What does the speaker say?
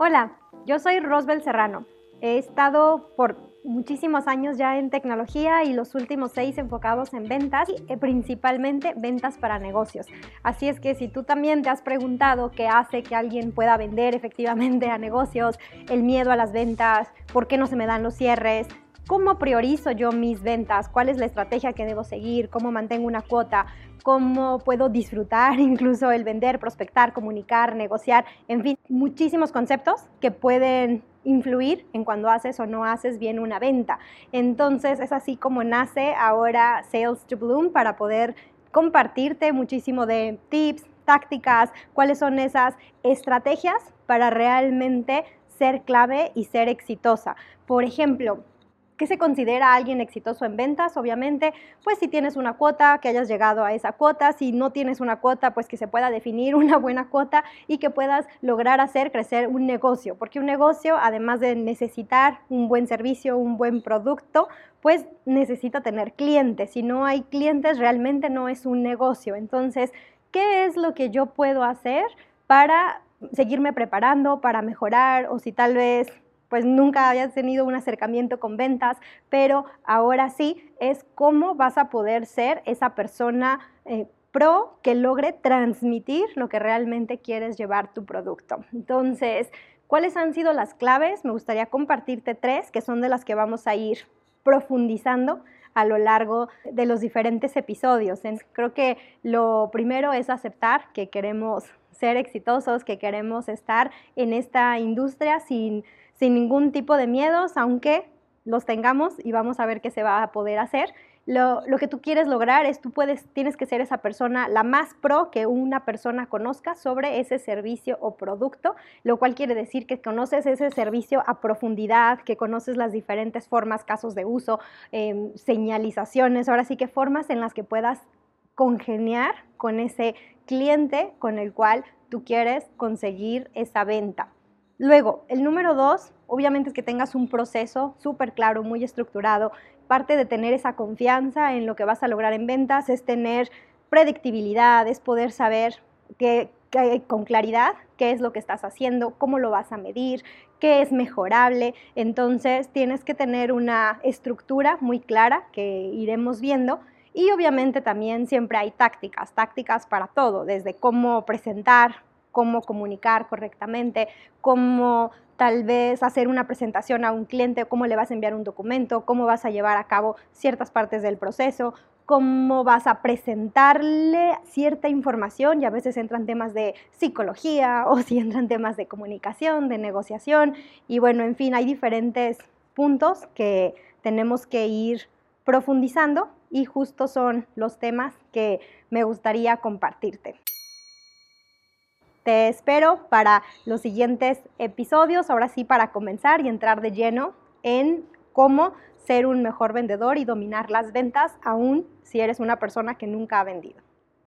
Hola, yo soy Rosbel Serrano. He estado por muchísimos años ya en tecnología y los últimos seis enfocados en ventas y eh, principalmente ventas para negocios. Así es que si tú también te has preguntado qué hace que alguien pueda vender efectivamente a negocios, el miedo a las ventas, por qué no se me dan los cierres, ¿Cómo priorizo yo mis ventas? ¿Cuál es la estrategia que debo seguir? ¿Cómo mantengo una cuota? ¿Cómo puedo disfrutar incluso el vender, prospectar, comunicar, negociar? En fin, muchísimos conceptos que pueden influir en cuando haces o no haces bien una venta. Entonces es así como nace ahora Sales to Bloom para poder compartirte muchísimo de tips, tácticas, cuáles son esas estrategias para realmente ser clave y ser exitosa. Por ejemplo, ¿Qué se considera alguien exitoso en ventas? Obviamente, pues si tienes una cuota, que hayas llegado a esa cuota, si no tienes una cuota, pues que se pueda definir una buena cuota y que puedas lograr hacer crecer un negocio, porque un negocio, además de necesitar un buen servicio, un buen producto, pues necesita tener clientes. Si no hay clientes, realmente no es un negocio. Entonces, ¿qué es lo que yo puedo hacer para seguirme preparando, para mejorar o si tal vez pues nunca habías tenido un acercamiento con ventas, pero ahora sí es cómo vas a poder ser esa persona eh, pro que logre transmitir lo que realmente quieres llevar tu producto. Entonces, ¿cuáles han sido las claves? Me gustaría compartirte tres, que son de las que vamos a ir profundizando a lo largo de los diferentes episodios. Creo que lo primero es aceptar que queremos ser exitosos, que queremos estar en esta industria sin sin ningún tipo de miedos, aunque los tengamos y vamos a ver qué se va a poder hacer. Lo, que tú quieres lograr es tú puedes, tienes que ser esa persona la más pro que una persona conozca sobre ese servicio o producto, lo cual quiere decir que conoces ese servicio a profundidad, que conoces las diferentes formas, casos de uso, em, señalizaciones, ahora sí que formas en las que puedas congeniar con ese cliente con el cual tú quieres conseguir esa venta. Luego, el número dos, obviamente es que tengas un proceso súper claro, muy estructurado. Parte de tener esa confianza en lo que vas a lograr en ventas es tener predictibilidad, es poder saber que, con claridad qué es lo que estás haciendo, cómo lo vas a medir, qué es mejorable. Entonces, tienes que tener una estructura muy clara que iremos viendo. Y obviamente también siempre hay tácticas, tácticas para todo, desde cómo presentar cómo comunicar correctamente, cómo tal vez hacer una presentación a un cliente, cómo le vas a enviar un documento, cómo vas a llevar a cabo ciertas partes del proceso, cómo vas a presentarle cierta información y a veces entran temas de psicología o si entran temas de comunicación, de negociación y bueno, en fin, hay diferentes puntos que tenemos que ir profundizando y justo son los temas que me gustaría compartirte. Te espero para los siguientes episodios, ahora sí para comenzar y entrar de lleno en cómo ser un mejor vendedor y dominar las ventas, aún si eres una persona que nunca ha vendido.